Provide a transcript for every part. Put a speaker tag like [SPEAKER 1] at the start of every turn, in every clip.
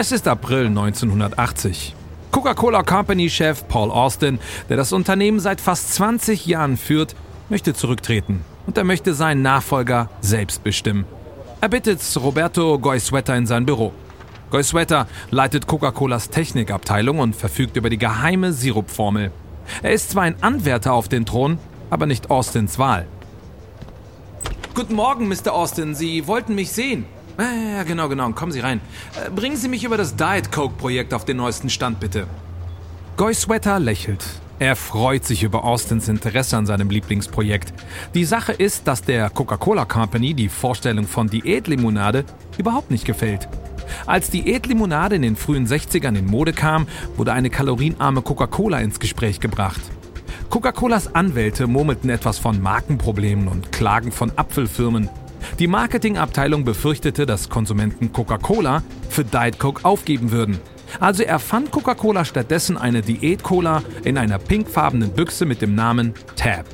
[SPEAKER 1] Es ist April 1980. Coca-Cola Company-Chef Paul Austin, der das Unternehmen seit fast 20 Jahren führt, möchte zurücktreten und er möchte seinen Nachfolger selbst bestimmen. Er bittet Roberto Goizueta in sein Büro. Goizueta leitet Coca-Colas Technikabteilung und verfügt über die geheime Sirupformel. Er ist zwar ein Anwärter auf den Thron, aber nicht Austins Wahl. Guten Morgen, Mr. Austin. Sie wollten mich sehen. Ja, genau, genau. Kommen Sie rein. Äh, bringen Sie mich über das Diet Coke-Projekt auf den neuesten Stand, bitte. Goy Sweater lächelt. Er freut sich über Austins Interesse an seinem Lieblingsprojekt. Die Sache ist, dass der Coca-Cola Company die Vorstellung von Diätlimonade überhaupt nicht gefällt. Als Diätlimonade in den frühen 60ern in Mode kam, wurde eine kalorienarme Coca-Cola ins Gespräch gebracht. Coca-Colas Anwälte murmelten etwas von Markenproblemen und Klagen von Apfelfirmen. Die Marketingabteilung befürchtete, dass Konsumenten Coca-Cola für Diet Coke aufgeben würden. Also erfand Coca-Cola stattdessen eine Diät-Cola in einer pinkfarbenen Büchse mit dem Namen Tab.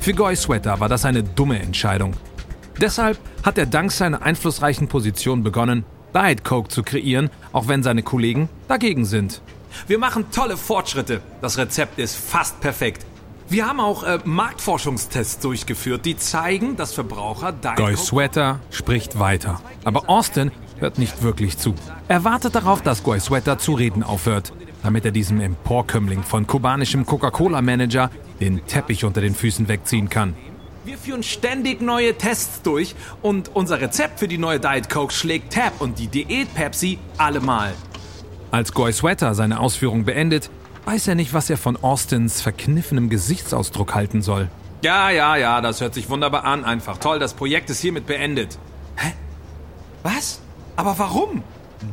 [SPEAKER 1] Für Goy Sweater war das eine dumme Entscheidung. Deshalb hat er dank seiner einflussreichen Position begonnen, Diet Coke zu kreieren, auch wenn seine Kollegen dagegen sind. Wir machen tolle Fortschritte. Das Rezept ist fast perfekt. Wir haben auch äh, Marktforschungstests durchgeführt, die zeigen, dass Verbraucher Guy Sweater spricht weiter. Aber Austin hört nicht wirklich zu. Er wartet darauf, dass Guy Sweater zu reden aufhört, damit er diesem Emporkömmling von kubanischem Coca-Cola-Manager den Teppich unter den Füßen wegziehen kann. Wir führen ständig neue Tests durch und unser Rezept für die neue Diet Coke schlägt Tab und die Diät Pepsi allemal. Als Goy Sweater seine Ausführung beendet, weiß er nicht, was er von Austins verkniffenem Gesichtsausdruck halten soll. Ja, ja, ja, das hört sich wunderbar an. Einfach toll, das Projekt ist hiermit beendet. Hä? Was? Aber warum?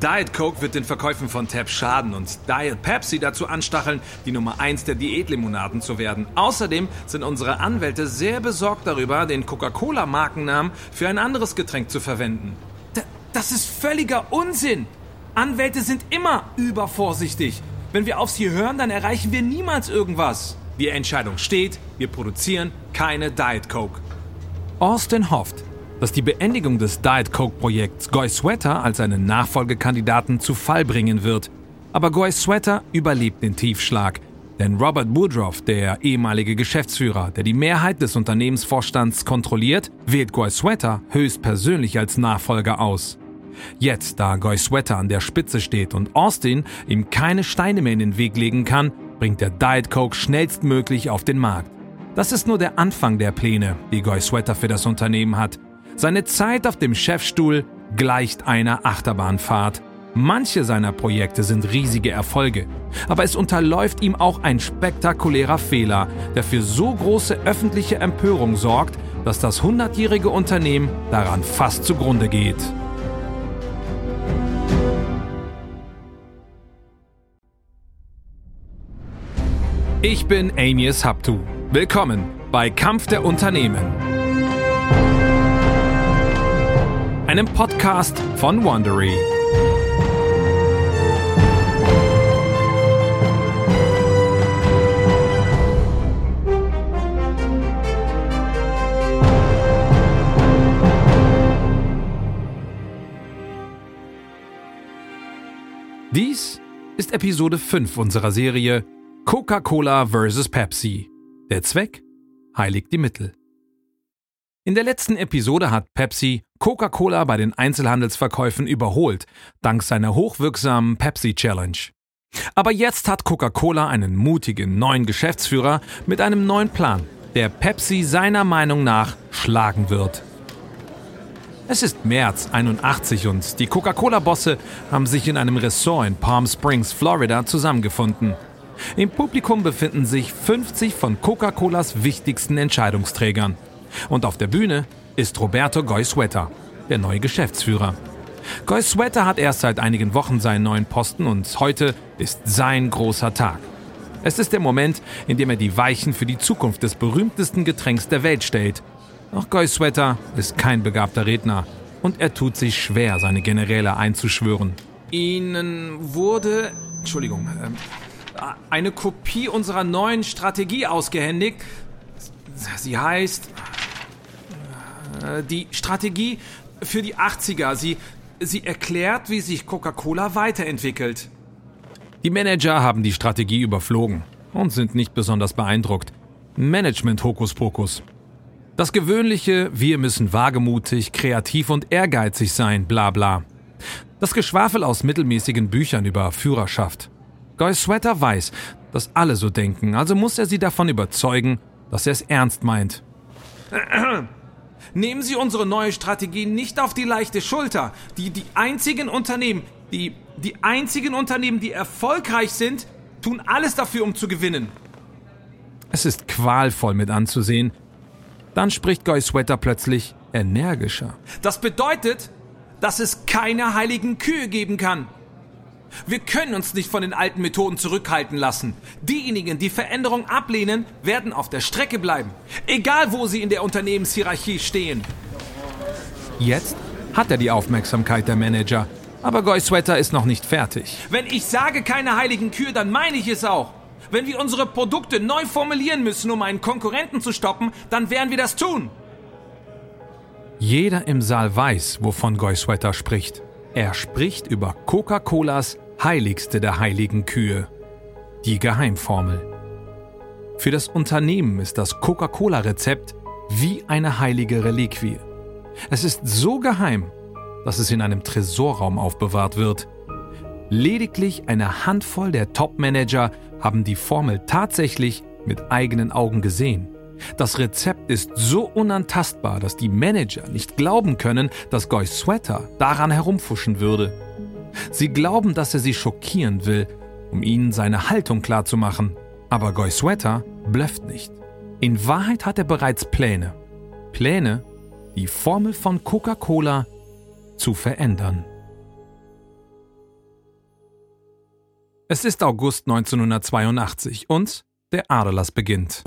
[SPEAKER 1] Diet Coke wird den Verkäufen von Tab schaden und Diet Pepsi dazu anstacheln, die Nummer 1 der Diätlimonaden zu werden. Außerdem sind unsere Anwälte sehr besorgt darüber, den Coca-Cola-Markennamen für ein anderes Getränk zu verwenden. D das ist völliger Unsinn! Anwälte sind immer übervorsichtig. Wenn wir auf sie hören, dann erreichen wir niemals irgendwas. Die Entscheidung steht, wir produzieren keine Diet Coke. Austin hofft, dass die Beendigung des Diet Coke-Projekts Goy Sweater als einen Nachfolgekandidaten zu Fall bringen wird. Aber Goy Sweater überlebt den Tiefschlag. Denn Robert Woodruff, der ehemalige Geschäftsführer, der die Mehrheit des Unternehmensvorstands kontrolliert, wählt Goy Sweater höchstpersönlich als Nachfolger aus. Jetzt, da Goy Sweater an der Spitze steht und Austin ihm keine Steine mehr in den Weg legen kann, bringt er Diet Coke schnellstmöglich auf den Markt. Das ist nur der Anfang der Pläne, die Goy Sweater für das Unternehmen hat. Seine Zeit auf dem Chefstuhl gleicht einer Achterbahnfahrt. Manche seiner Projekte sind riesige Erfolge, aber es unterläuft ihm auch ein spektakulärer Fehler, der für so große öffentliche Empörung sorgt, dass das hundertjährige Unternehmen daran fast zugrunde geht. Ich bin Amias Haptu. Willkommen bei Kampf der Unternehmen. Einem Podcast von Wandery. Dies ist Episode 5 unserer Serie Coca-Cola vs. Pepsi. Der Zweck heiligt die Mittel. In der letzten Episode hat Pepsi Coca-Cola bei den Einzelhandelsverkäufen überholt, dank seiner hochwirksamen Pepsi Challenge. Aber jetzt hat Coca-Cola einen mutigen neuen Geschäftsführer mit einem neuen Plan, der Pepsi seiner Meinung nach schlagen wird. Es ist März 81 und die Coca-Cola-Bosse haben sich in einem Ressort in Palm Springs, Florida zusammengefunden. Im Publikum befinden sich 50 von Coca-Colas wichtigsten Entscheidungsträgern. Und auf der Bühne ist Roberto Goizueta, der neue Geschäftsführer. Goizueta hat erst seit einigen Wochen seinen neuen Posten und heute ist sein großer Tag. Es ist der Moment, in dem er die Weichen für die Zukunft des berühmtesten Getränks der Welt stellt. Doch Goizueta ist kein begabter Redner und er tut sich schwer, seine Generäle einzuschwören. Ihnen wurde, Entschuldigung, ähm, eine Kopie unserer neuen Strategie ausgehändigt. Sie heißt äh, die Strategie für die 80er. Sie, Sie erklärt, wie sich Coca-Cola weiterentwickelt. Die Manager haben die Strategie überflogen und sind nicht besonders beeindruckt. Management-Hokuspokus. Das gewöhnliche, wir müssen wagemutig, kreativ und ehrgeizig sein, bla bla. Das Geschwafel aus mittelmäßigen Büchern über Führerschaft. Guy Sweater weiß, dass alle so denken, also muss er sie davon überzeugen, dass er es ernst meint. Nehmen Sie unsere neue Strategie nicht auf die leichte Schulter. Die, die einzigen Unternehmen, die, die einzigen Unternehmen, die erfolgreich sind, tun alles dafür, um zu gewinnen. Es ist qualvoll mit anzusehen. Dann spricht Guy Sweater plötzlich energischer. Das bedeutet, dass es keine heiligen Kühe geben kann. Wir können uns nicht von den alten Methoden zurückhalten lassen. Diejenigen, die Veränderung ablehnen, werden auf der Strecke bleiben. Egal, wo sie in der Unternehmenshierarchie stehen. Jetzt hat er die Aufmerksamkeit der Manager. Aber Goy Sweater ist noch nicht fertig. Wenn ich sage keine heiligen Kühe, dann meine ich es auch. Wenn wir unsere Produkte neu formulieren müssen, um einen Konkurrenten zu stoppen, dann werden wir das tun. Jeder im Saal weiß, wovon Goy Sweater spricht. Er spricht über Coca-Colas heiligste der heiligen Kühe, die Geheimformel. Für das Unternehmen ist das Coca-Cola-Rezept wie eine heilige Reliquie. Es ist so geheim, dass es in einem Tresorraum aufbewahrt wird. Lediglich eine Handvoll der Top-Manager haben die Formel tatsächlich mit eigenen Augen gesehen. Das Rezept ist so unantastbar, dass die Manager nicht glauben können, dass Goy Sweater daran herumfuschen würde. Sie glauben, dass er sie schockieren will, um ihnen seine Haltung klarzumachen. Aber Goy Sweater blöfft nicht. In Wahrheit hat er bereits Pläne. Pläne, die Formel von Coca-Cola zu verändern. Es ist August 1982 und der Aderlass beginnt.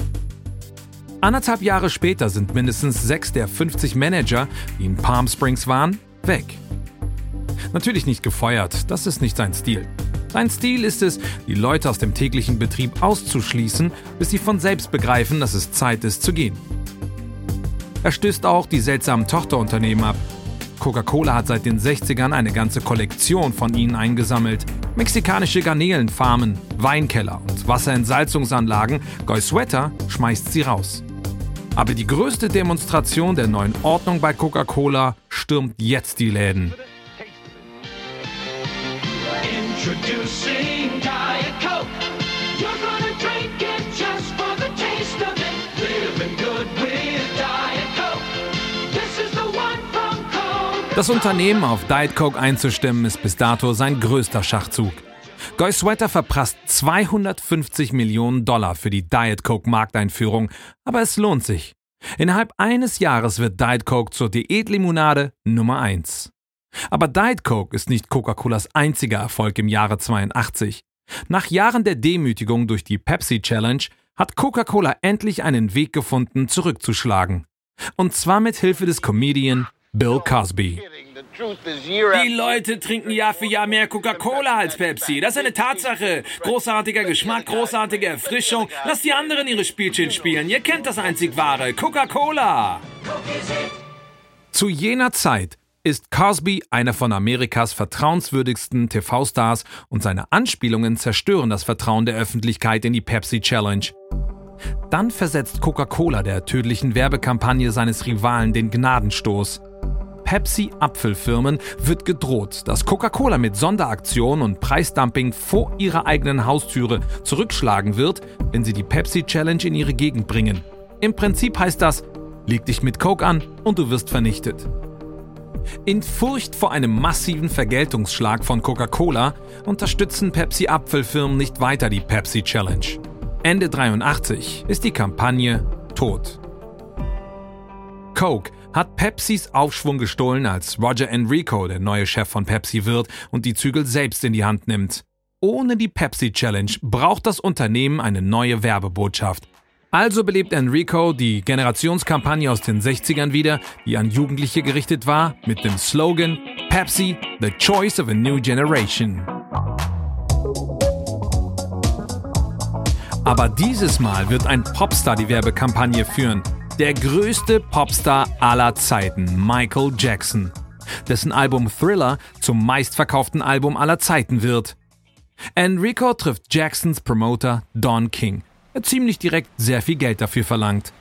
[SPEAKER 1] Anderthalb Jahre später sind mindestens sechs der 50 Manager, die in Palm Springs waren, weg. Natürlich nicht gefeuert, das ist nicht sein Stil. Sein Stil ist es, die Leute aus dem täglichen Betrieb auszuschließen, bis sie von selbst begreifen, dass es Zeit ist zu gehen. Er stößt auch die seltsamen Tochterunternehmen ab. Coca-Cola hat seit den 60ern eine ganze Kollektion von ihnen eingesammelt. Mexikanische Garnelenfarmen, Weinkeller und Wasserentsalzungsanlagen. Sweater schmeißt sie raus. Aber die größte Demonstration der neuen Ordnung bei Coca-Cola stürmt jetzt die Läden. Introducing Diet Coke. You're gonna drink it just for the taste of it. Living good with Diet Coke. This is the one from Coke. Das Unternehmen auf Diet Coke einzustimmen ist bis dato sein größter Schachzug. Goy Sweater verprasst 250 Millionen Dollar für die Diet Coke Markteinführung, aber es lohnt sich. Innerhalb eines Jahres wird Diet Coke zur Diätlimonade Nummer 1. Aber Diet Coke ist nicht Coca-Colas einziger Erfolg im Jahre 82. Nach Jahren der Demütigung durch die Pepsi Challenge hat Coca-Cola endlich einen Weg gefunden, zurückzuschlagen. Und zwar mit Hilfe des Comedian Bill Cosby. Die Leute trinken Jahr für Jahr mehr Coca-Cola als Pepsi. Das ist eine Tatsache. Großartiger Geschmack, großartige Erfrischung. Lasst die anderen ihre Spielchen spielen. Ihr kennt das einzig wahre. Coca-Cola. Zu jener Zeit ist Cosby einer von Amerikas vertrauenswürdigsten TV-Stars und seine Anspielungen zerstören das Vertrauen der Öffentlichkeit in die Pepsi Challenge. Dann versetzt Coca-Cola der tödlichen Werbekampagne seines Rivalen den Gnadenstoß. Pepsi-Apfelfirmen wird gedroht, dass Coca-Cola mit Sonderaktionen und Preisdumping vor ihrer eigenen Haustüre zurückschlagen wird, wenn sie die Pepsi Challenge in ihre Gegend bringen. Im Prinzip heißt das, leg dich mit Coke an und du wirst vernichtet. In Furcht vor einem massiven Vergeltungsschlag von Coca-Cola unterstützen Pepsi-Apfelfirmen nicht weiter die Pepsi Challenge. Ende 83 ist die Kampagne tot. Coke hat Pepsis Aufschwung gestohlen, als Roger Enrico der neue Chef von Pepsi wird und die Zügel selbst in die Hand nimmt. Ohne die Pepsi Challenge braucht das Unternehmen eine neue Werbebotschaft. Also belebt Enrico die Generationskampagne aus den 60ern wieder, die an Jugendliche gerichtet war, mit dem Slogan Pepsi, the choice of a new generation. Aber dieses Mal wird ein Popstar die Werbekampagne führen. Der größte Popstar aller Zeiten, Michael Jackson. dessen Album Thriller zum meistverkauften Album aller Zeiten wird. Enrico trifft Jacksons Promoter Don King, ziemlich direkt sehr viel Geld dafür verlangt.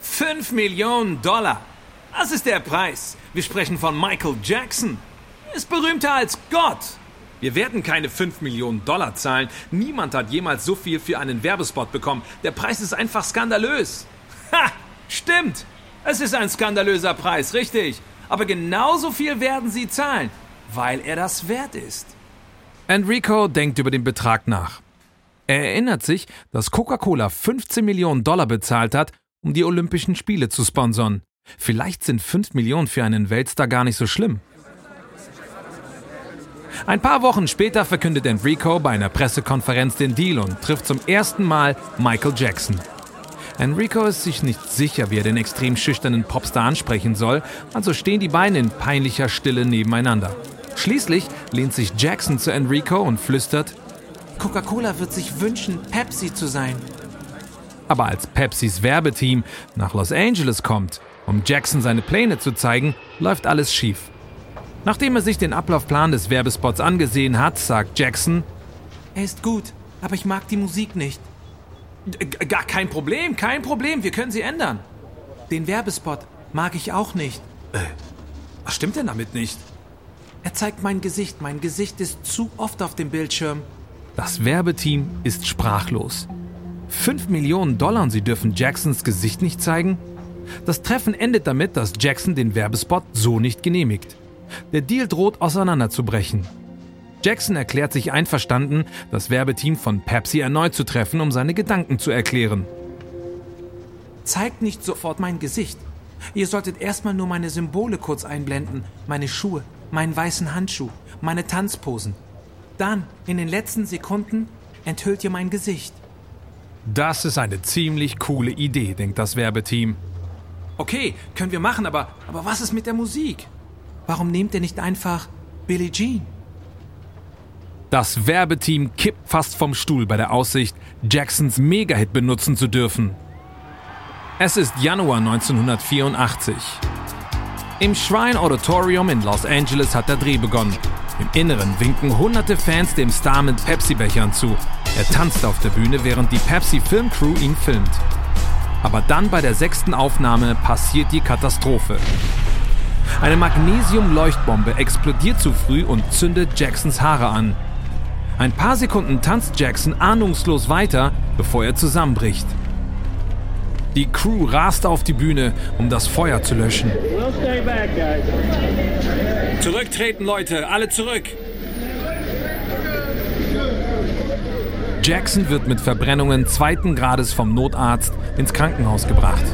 [SPEAKER 2] 5 Millionen Dollar. Das ist der Preis. Wir sprechen von Michael Jackson. Er ist berühmter als Gott. Wir werden keine 5 Millionen Dollar zahlen. Niemand hat jemals so viel für einen Werbespot bekommen. Der Preis ist einfach skandalös. Ha! Stimmt. Es ist ein skandalöser Preis, richtig. Aber genauso viel werden sie zahlen, weil er das wert ist.
[SPEAKER 1] Enrico denkt über den Betrag nach. Er erinnert sich, dass Coca-Cola 15 Millionen Dollar bezahlt hat, um die Olympischen Spiele zu sponsern. Vielleicht sind 5 Millionen für einen Weltstar gar nicht so schlimm. Ein paar Wochen später verkündet Enrico bei einer Pressekonferenz den Deal und trifft zum ersten Mal Michael Jackson. Enrico ist sich nicht sicher, wie er den extrem schüchternen Popstar ansprechen soll, also stehen die beiden in peinlicher Stille nebeneinander. Schließlich lehnt sich Jackson zu Enrico und flüstert,
[SPEAKER 2] Coca-Cola wird sich wünschen, Pepsi zu sein.
[SPEAKER 1] Aber als Pepsis Werbeteam nach Los Angeles kommt, um Jackson seine Pläne zu zeigen, läuft alles schief. Nachdem er sich den Ablaufplan des Werbespots angesehen hat, sagt Jackson,
[SPEAKER 2] er ist gut, aber ich mag die Musik nicht. Gar kein Problem, kein Problem, wir können sie ändern. Den Werbespot mag ich auch nicht.
[SPEAKER 1] Äh, was stimmt denn damit nicht?
[SPEAKER 2] Er zeigt mein Gesicht, mein Gesicht ist zu oft auf dem Bildschirm.
[SPEAKER 1] Das Werbeteam ist sprachlos. 5 Millionen Dollar und sie dürfen Jacksons Gesicht nicht zeigen? Das Treffen endet damit, dass Jackson den Werbespot so nicht genehmigt. Der Deal droht auseinanderzubrechen. Jackson erklärt sich einverstanden, das Werbeteam von Pepsi erneut zu treffen, um seine Gedanken zu erklären.
[SPEAKER 2] Zeigt nicht sofort mein Gesicht. Ihr solltet erstmal nur meine Symbole kurz einblenden, meine Schuhe, meinen weißen Handschuh, meine Tanzposen. Dann, in den letzten Sekunden, enthüllt ihr mein Gesicht.
[SPEAKER 1] Das ist eine ziemlich coole Idee, denkt das Werbeteam.
[SPEAKER 2] Okay, können wir machen, aber, aber was ist mit der Musik? Warum nehmt ihr nicht einfach Billie Jean?
[SPEAKER 1] Das Werbeteam kippt fast vom Stuhl bei der Aussicht, Jacksons Megahit benutzen zu dürfen. Es ist Januar 1984. Im Shrine Auditorium in Los Angeles hat der Dreh begonnen. Im Inneren winken hunderte Fans dem Star mit Pepsi-Bechern zu. Er tanzt auf der Bühne, während die Pepsi-Filmcrew ihn filmt. Aber dann bei der sechsten Aufnahme passiert die Katastrophe. Eine Magnesium-Leuchtbombe explodiert zu früh und zündet Jacksons Haare an. Ein paar Sekunden tanzt Jackson ahnungslos weiter, bevor er zusammenbricht. Die Crew rast auf die Bühne, um das Feuer zu löschen.
[SPEAKER 2] Zurücktreten, Leute, alle zurück!
[SPEAKER 1] Jackson wird mit Verbrennungen zweiten Grades vom Notarzt ins Krankenhaus gebracht.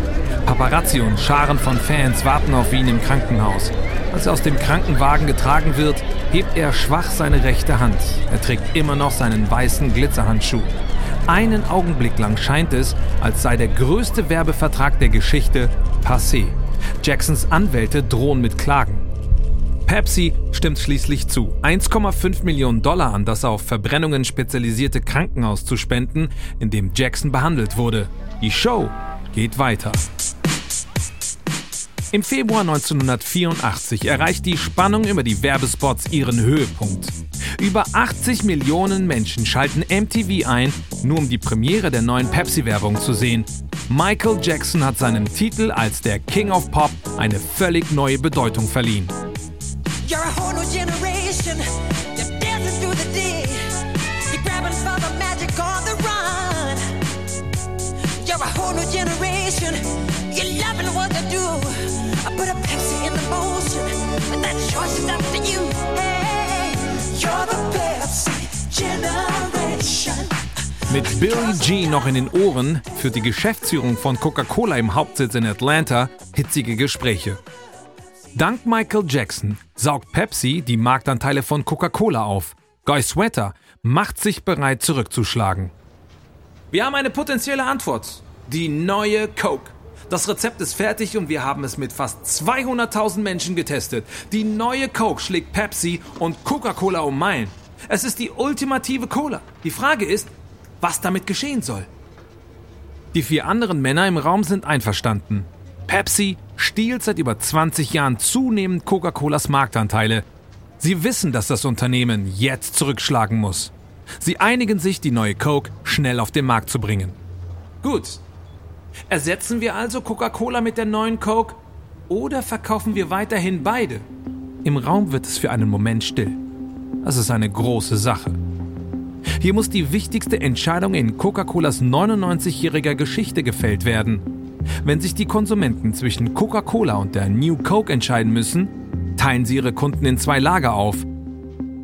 [SPEAKER 1] Paparazzi und Scharen von Fans warten auf ihn im Krankenhaus. Als er aus dem Krankenwagen getragen wird, hebt er schwach seine rechte Hand. Er trägt immer noch seinen weißen Glitzerhandschuh. Einen Augenblick lang scheint es, als sei der größte Werbevertrag der Geschichte passé. Jacksons Anwälte drohen mit Klagen. Pepsi stimmt schließlich zu, 1,5 Millionen Dollar an das auf Verbrennungen spezialisierte Krankenhaus zu spenden, in dem Jackson behandelt wurde. Die Show geht weiter. Im Februar 1984 erreicht die Spannung über die Werbespots ihren Höhepunkt. Über 80 Millionen Menschen schalten MTV ein, nur um die Premiere der neuen Pepsi-Werbung zu sehen. Michael Jackson hat seinem Titel als der King of Pop eine völlig neue Bedeutung verliehen. But that choice is up to you. Hey, you're the Pepsi Generation. Mit Billie G noch in den Ohren führt die Geschäftsführung von Coca-Cola im Hauptsitz in Atlanta hitzige Gespräche. Dank Michael Jackson saugt Pepsi die Marktanteile von Coca-Cola auf. Guy Sweater macht sich bereit zurückzuschlagen.
[SPEAKER 2] Wir haben eine potenzielle Antwort. Die neue Coke. Das Rezept ist fertig und wir haben es mit fast 200.000 Menschen getestet. Die neue Coke schlägt Pepsi und Coca-Cola um Meilen. Es ist die ultimative Cola. Die Frage ist, was damit geschehen soll.
[SPEAKER 1] Die vier anderen Männer im Raum sind einverstanden. Pepsi stiehlt seit über 20 Jahren zunehmend Coca-Colas Marktanteile. Sie wissen, dass das Unternehmen jetzt zurückschlagen muss. Sie einigen sich, die neue Coke schnell auf den Markt zu bringen.
[SPEAKER 2] Gut. Ersetzen wir also Coca-Cola mit der neuen Coke oder verkaufen wir weiterhin beide?
[SPEAKER 1] Im Raum wird es für einen Moment still. Das ist eine große Sache. Hier muss die wichtigste Entscheidung in Coca-Colas 99-jähriger Geschichte gefällt werden. Wenn sich die Konsumenten zwischen Coca-Cola und der New Coke entscheiden müssen, teilen sie ihre Kunden in zwei Lager auf.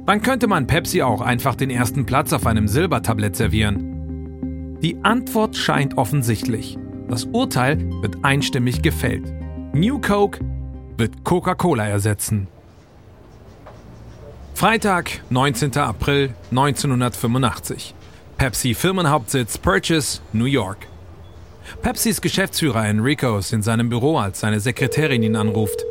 [SPEAKER 1] Dann könnte man Pepsi auch einfach den ersten Platz auf einem Silbertablett servieren. Die Antwort scheint offensichtlich. Das Urteil wird einstimmig gefällt. New Coke wird Coca-Cola ersetzen. Freitag, 19. April 1985. Pepsi Firmenhauptsitz Purchase, New York. Pepsis Geschäftsführer Enrico ist in seinem Büro, als seine Sekretärin ihn anruft.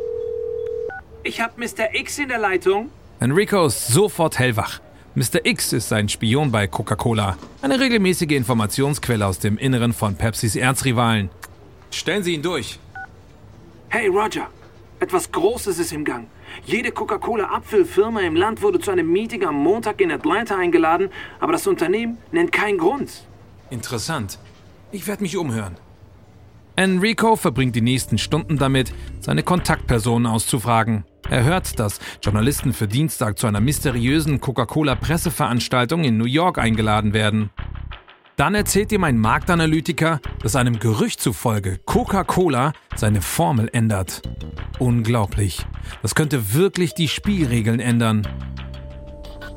[SPEAKER 2] Ich hab Mr. X in der Leitung.
[SPEAKER 1] Enrico ist sofort hellwach. Mr. X ist ein Spion bei Coca-Cola, eine regelmäßige Informationsquelle aus dem Inneren von Pepsis Erzrivalen.
[SPEAKER 2] Stellen Sie ihn durch.
[SPEAKER 3] Hey Roger, etwas Großes ist im Gang. Jede Coca-Cola-Abfüllfirma im Land wurde zu einem Meeting am Montag in Atlanta eingeladen, aber das Unternehmen nennt keinen Grund.
[SPEAKER 2] Interessant. Ich werde mich umhören.
[SPEAKER 1] Enrico verbringt die nächsten Stunden damit, seine Kontaktpersonen auszufragen. Er hört, dass Journalisten für Dienstag zu einer mysteriösen Coca-Cola-Presseveranstaltung in New York eingeladen werden. Dann erzählt ihm ein Marktanalytiker, dass einem Gerücht zufolge Coca-Cola seine Formel ändert. Unglaublich. Das könnte wirklich die Spielregeln ändern.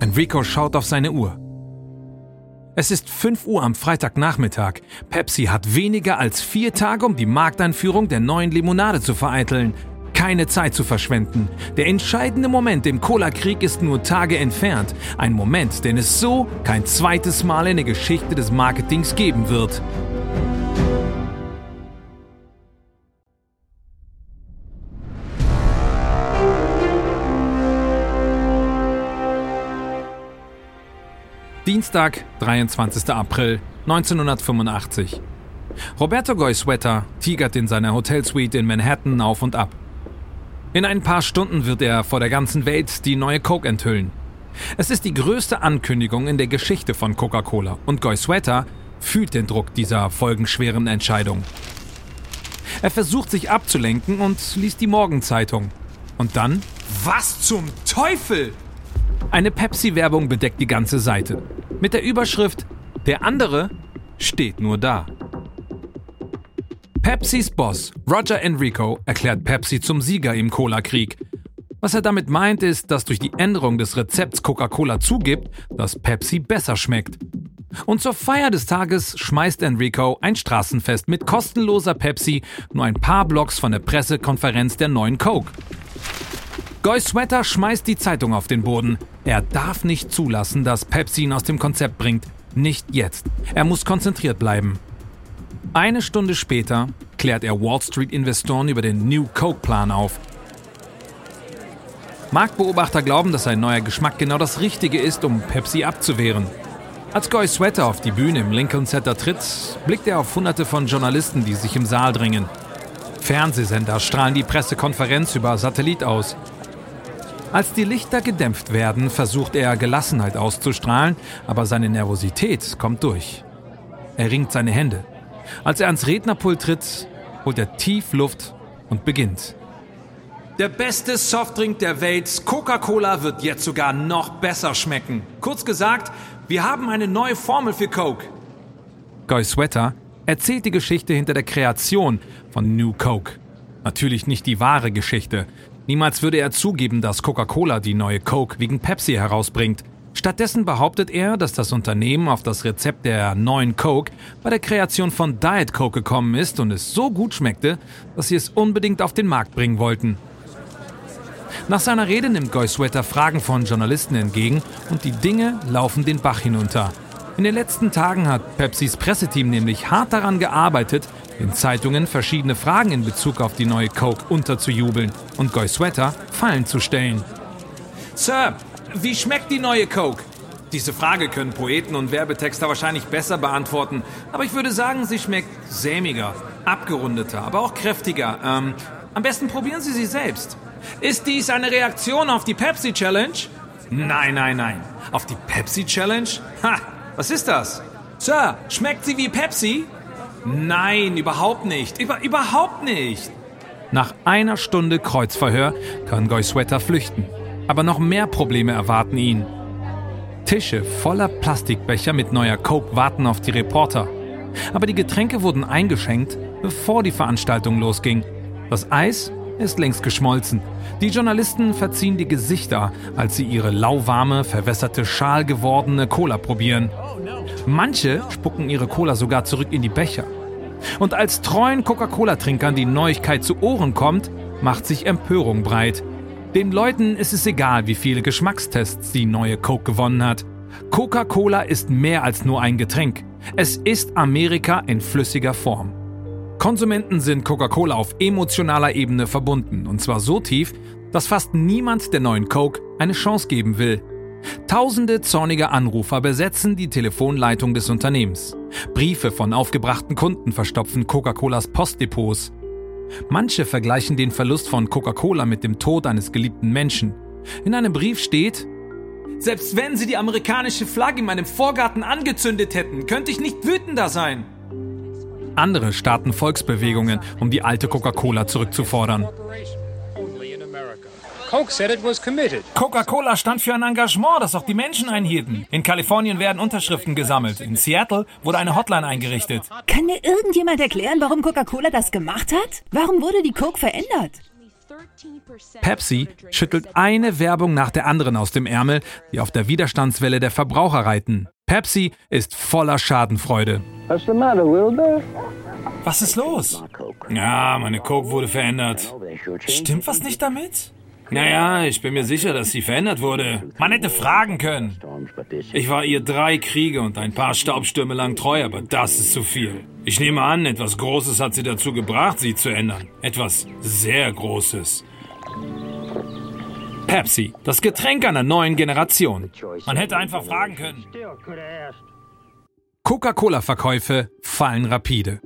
[SPEAKER 1] Enrico schaut auf seine Uhr. Es ist 5 Uhr am Freitagnachmittag. Pepsi hat weniger als vier Tage, um die Markteinführung der neuen Limonade zu vereiteln. Keine Zeit zu verschwenden. Der entscheidende Moment im Cola-Krieg ist nur Tage entfernt. Ein Moment, den es so kein zweites Mal in der Geschichte des Marketings geben wird. Dienstag, 23. April 1985. Roberto Goizueta tigert in seiner Hotelsuite in Manhattan auf und ab. In ein paar Stunden wird er vor der ganzen Welt die neue Coke enthüllen. Es ist die größte Ankündigung in der Geschichte von Coca-Cola und Goizueta fühlt den Druck dieser folgenschweren Entscheidung. Er versucht sich abzulenken und liest die Morgenzeitung. Und dann?
[SPEAKER 2] Was zum Teufel?
[SPEAKER 1] Eine Pepsi-Werbung bedeckt die ganze Seite. Mit der Überschrift Der andere steht nur da. Pepsis Boss Roger Enrico erklärt Pepsi zum Sieger im Cola-Krieg. Was er damit meint, ist, dass durch die Änderung des Rezepts Coca-Cola zugibt, dass Pepsi besser schmeckt. Und zur Feier des Tages schmeißt Enrico ein Straßenfest mit kostenloser Pepsi nur ein paar Blocks von der Pressekonferenz der neuen Coke. Goy Sweater schmeißt die Zeitung auf den Boden. Er darf nicht zulassen, dass Pepsi ihn aus dem Konzept bringt. Nicht jetzt. Er muss konzentriert bleiben. Eine Stunde später klärt er Wall Street-Investoren über den New Coke-Plan auf. Marktbeobachter glauben, dass ein neuer Geschmack genau das Richtige ist, um Pepsi abzuwehren. Als Goy Sweater auf die Bühne im Lincoln Center tritt, blickt er auf hunderte von Journalisten, die sich im Saal drängen. Fernsehsender strahlen die Pressekonferenz über Satellit aus. Als die Lichter gedämpft werden, versucht er Gelassenheit auszustrahlen, aber seine Nervosität kommt durch. Er ringt seine Hände. Als er ans Rednerpult tritt, holt er tief Luft und beginnt.
[SPEAKER 2] Der beste Softdrink der Welt, Coca-Cola, wird jetzt sogar noch besser schmecken. Kurz gesagt, wir haben eine neue Formel für Coke.
[SPEAKER 1] Guy Sweater erzählt die Geschichte hinter der Kreation von New Coke. Natürlich nicht die wahre Geschichte. Niemals würde er zugeben, dass Coca-Cola die neue Coke wegen Pepsi herausbringt. Stattdessen behauptet er, dass das Unternehmen auf das Rezept der neuen Coke bei der Kreation von Diet Coke gekommen ist und es so gut schmeckte, dass sie es unbedingt auf den Markt bringen wollten. Nach seiner Rede nimmt Goy Sweater Fragen von Journalisten entgegen und die Dinge laufen den Bach hinunter. In den letzten Tagen hat Pepsis Presseteam nämlich hart daran gearbeitet, den Zeitungen verschiedene Fragen in Bezug auf die neue Coke unterzujubeln und Goy Sweater Fallen zu stellen.
[SPEAKER 2] Sir, wie schmeckt die neue Coke? Diese Frage können Poeten und Werbetexter wahrscheinlich besser beantworten, aber ich würde sagen, sie schmeckt sämiger, abgerundeter, aber auch kräftiger. Ähm, am besten probieren Sie sie selbst. Ist dies eine Reaktion auf die Pepsi Challenge? Nein, nein, nein. Auf die Pepsi Challenge? Ha, was ist das? Sir, schmeckt sie wie Pepsi? Nein, überhaupt nicht. Über, überhaupt nicht.
[SPEAKER 1] Nach einer Stunde Kreuzverhör kann Goy Sweater flüchten. Aber noch mehr Probleme erwarten ihn. Tische voller Plastikbecher mit neuer Coke warten auf die Reporter. Aber die Getränke wurden eingeschenkt, bevor die Veranstaltung losging. Das Eis ist längst geschmolzen. Die Journalisten verziehen die Gesichter, als sie ihre lauwarme, verwässerte, Schal gewordene Cola probieren. Manche spucken ihre Cola sogar zurück in die Becher. Und als treuen Coca-Cola-Trinkern die Neuigkeit zu Ohren kommt, macht sich Empörung breit. Den Leuten ist es egal, wie viele Geschmackstests die neue Coke gewonnen hat. Coca-Cola ist mehr als nur ein Getränk. Es ist Amerika in flüssiger Form. Konsumenten sind Coca-Cola auf emotionaler Ebene verbunden, und zwar so tief, dass fast niemand der neuen Coke eine Chance geben will. Tausende zornige Anrufer besetzen die Telefonleitung des Unternehmens. Briefe von aufgebrachten Kunden verstopfen Coca-Colas Postdepots. Manche vergleichen den Verlust von Coca-Cola mit dem Tod eines geliebten Menschen. In einem Brief steht,
[SPEAKER 2] Selbst wenn sie die amerikanische Flagge in meinem Vorgarten angezündet hätten, könnte ich nicht wütender sein.
[SPEAKER 1] Andere starten Volksbewegungen, um die alte Coca-Cola zurückzufordern. Coca-Cola stand für ein Engagement, das auch die Menschen einhielten. In Kalifornien werden Unterschriften gesammelt. In Seattle wurde eine Hotline eingerichtet.
[SPEAKER 4] Kann mir irgendjemand erklären, warum Coca-Cola das gemacht hat? Warum wurde die Coke verändert?
[SPEAKER 1] Pepsi schüttelt eine Werbung nach der anderen aus dem Ärmel, die auf der Widerstandswelle der Verbraucher reiten. Pepsi ist voller Schadenfreude. Was ist los? Ja, meine Coke wurde verändert. Stimmt was nicht damit? Naja, ich bin mir sicher, dass sie verändert wurde. Man hätte fragen können. Ich war ihr drei Kriege und ein paar Staubstürme lang treu, aber das ist zu viel. Ich nehme an, etwas Großes hat sie dazu gebracht, sie zu ändern. Etwas sehr Großes. Pepsi, das Getränk einer neuen Generation. Man hätte einfach fragen können. Coca-Cola-Verkäufe fallen rapide.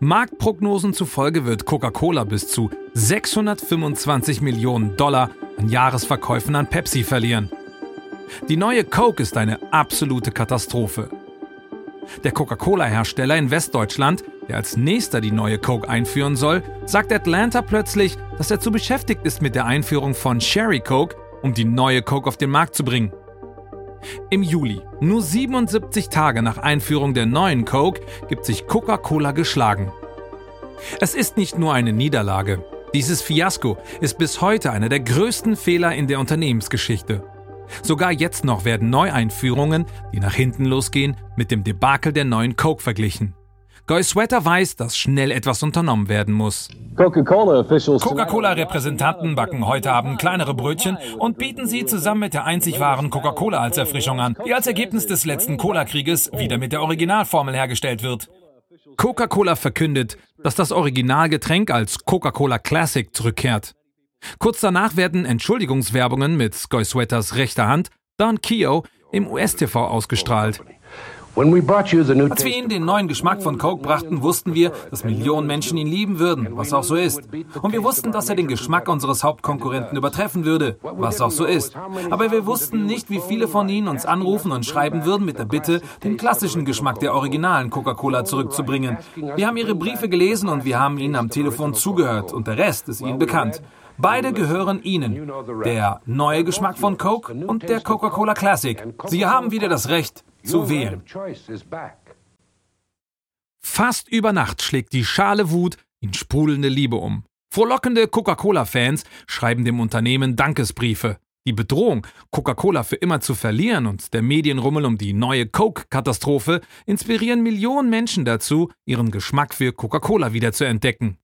[SPEAKER 1] Marktprognosen zufolge wird Coca-Cola bis zu 625 Millionen Dollar an Jahresverkäufen an Pepsi verlieren. Die neue Coke ist eine absolute Katastrophe. Der Coca-Cola-Hersteller in Westdeutschland, der als nächster die neue Coke einführen soll, sagt Atlanta plötzlich, dass er zu beschäftigt ist mit der Einführung von Sherry Coke, um die neue Coke auf den Markt zu bringen. Im Juli, nur 77 Tage nach Einführung der neuen Coke, gibt sich Coca-Cola geschlagen. Es ist nicht nur eine Niederlage. Dieses Fiasko ist bis heute einer der größten Fehler in der Unternehmensgeschichte. Sogar jetzt noch werden Neueinführungen, die nach hinten losgehen, mit dem Debakel der neuen Coke verglichen. Goy Sweater weiß, dass schnell etwas unternommen werden muss. Coca-Cola-Repräsentanten backen heute Abend kleinere Brötchen und bieten sie zusammen mit der einzig wahren Coca-Cola als Erfrischung an, die als Ergebnis des letzten Cola-Krieges wieder mit der Originalformel hergestellt wird. Coca-Cola verkündet, dass das Originalgetränk als Coca-Cola Classic zurückkehrt. Kurz danach werden Entschuldigungswerbungen mit Goy Sweaters rechter Hand, Don Keo, im US-TV ausgestrahlt. Als wir Ihnen den neuen Geschmack von Coke brachten, wussten wir, dass Millionen Menschen ihn lieben würden, was auch so ist. Und wir wussten, dass er den Geschmack unseres Hauptkonkurrenten übertreffen würde, was auch so ist. Aber wir wussten nicht, wie viele von Ihnen uns anrufen und schreiben würden mit der Bitte, den klassischen Geschmack der originalen Coca-Cola zurückzubringen. Wir haben Ihre Briefe gelesen und wir haben Ihnen am Telefon zugehört und der Rest ist Ihnen bekannt. Beide gehören Ihnen. Der neue Geschmack von Coke und der Coca-Cola Classic. Sie haben wieder das Recht, zu wählen. Fast über Nacht schlägt die Schale Wut in sprudelnde Liebe um. Frohlockende Coca-Cola-Fans schreiben dem Unternehmen Dankesbriefe. Die Bedrohung, Coca-Cola für immer zu verlieren und der Medienrummel um die neue Coke-Katastrophe inspirieren Millionen Menschen dazu, ihren Geschmack für Coca-Cola wieder zu entdecken.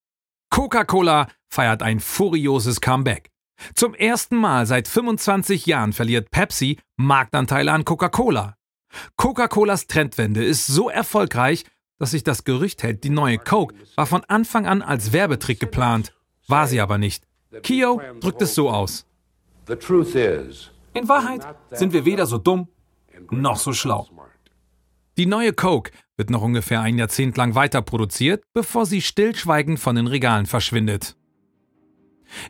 [SPEAKER 1] Coca-Cola feiert ein furioses Comeback. Zum ersten Mal seit 25 Jahren verliert Pepsi Marktanteile an Coca-Cola. Coca-Colas Trendwende ist so erfolgreich, dass sich das Gerücht hält, die neue Coke war von Anfang an als Werbetrick geplant. War sie aber nicht. Kio drückt es so aus. In Wahrheit sind wir weder so dumm noch so schlau. Die neue Coke wird noch ungefähr ein Jahrzehnt lang weiter produziert, bevor sie stillschweigend von den Regalen verschwindet.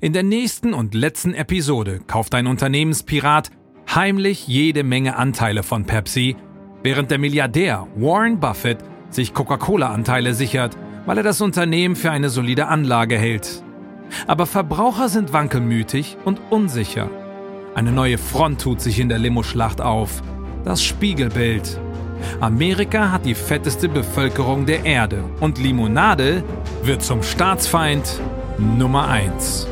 [SPEAKER 1] In der nächsten und letzten Episode kauft ein Unternehmenspirat heimlich jede Menge Anteile von Pepsi, während der Milliardär Warren Buffett sich Coca-Cola-Anteile sichert, weil er das Unternehmen für eine solide Anlage hält. Aber Verbraucher sind wankelmütig und unsicher. Eine neue Front tut sich in der Limo-Schlacht auf. Das Spiegelbild. Amerika hat die fetteste Bevölkerung der Erde und Limonade wird zum Staatsfeind Nummer 1.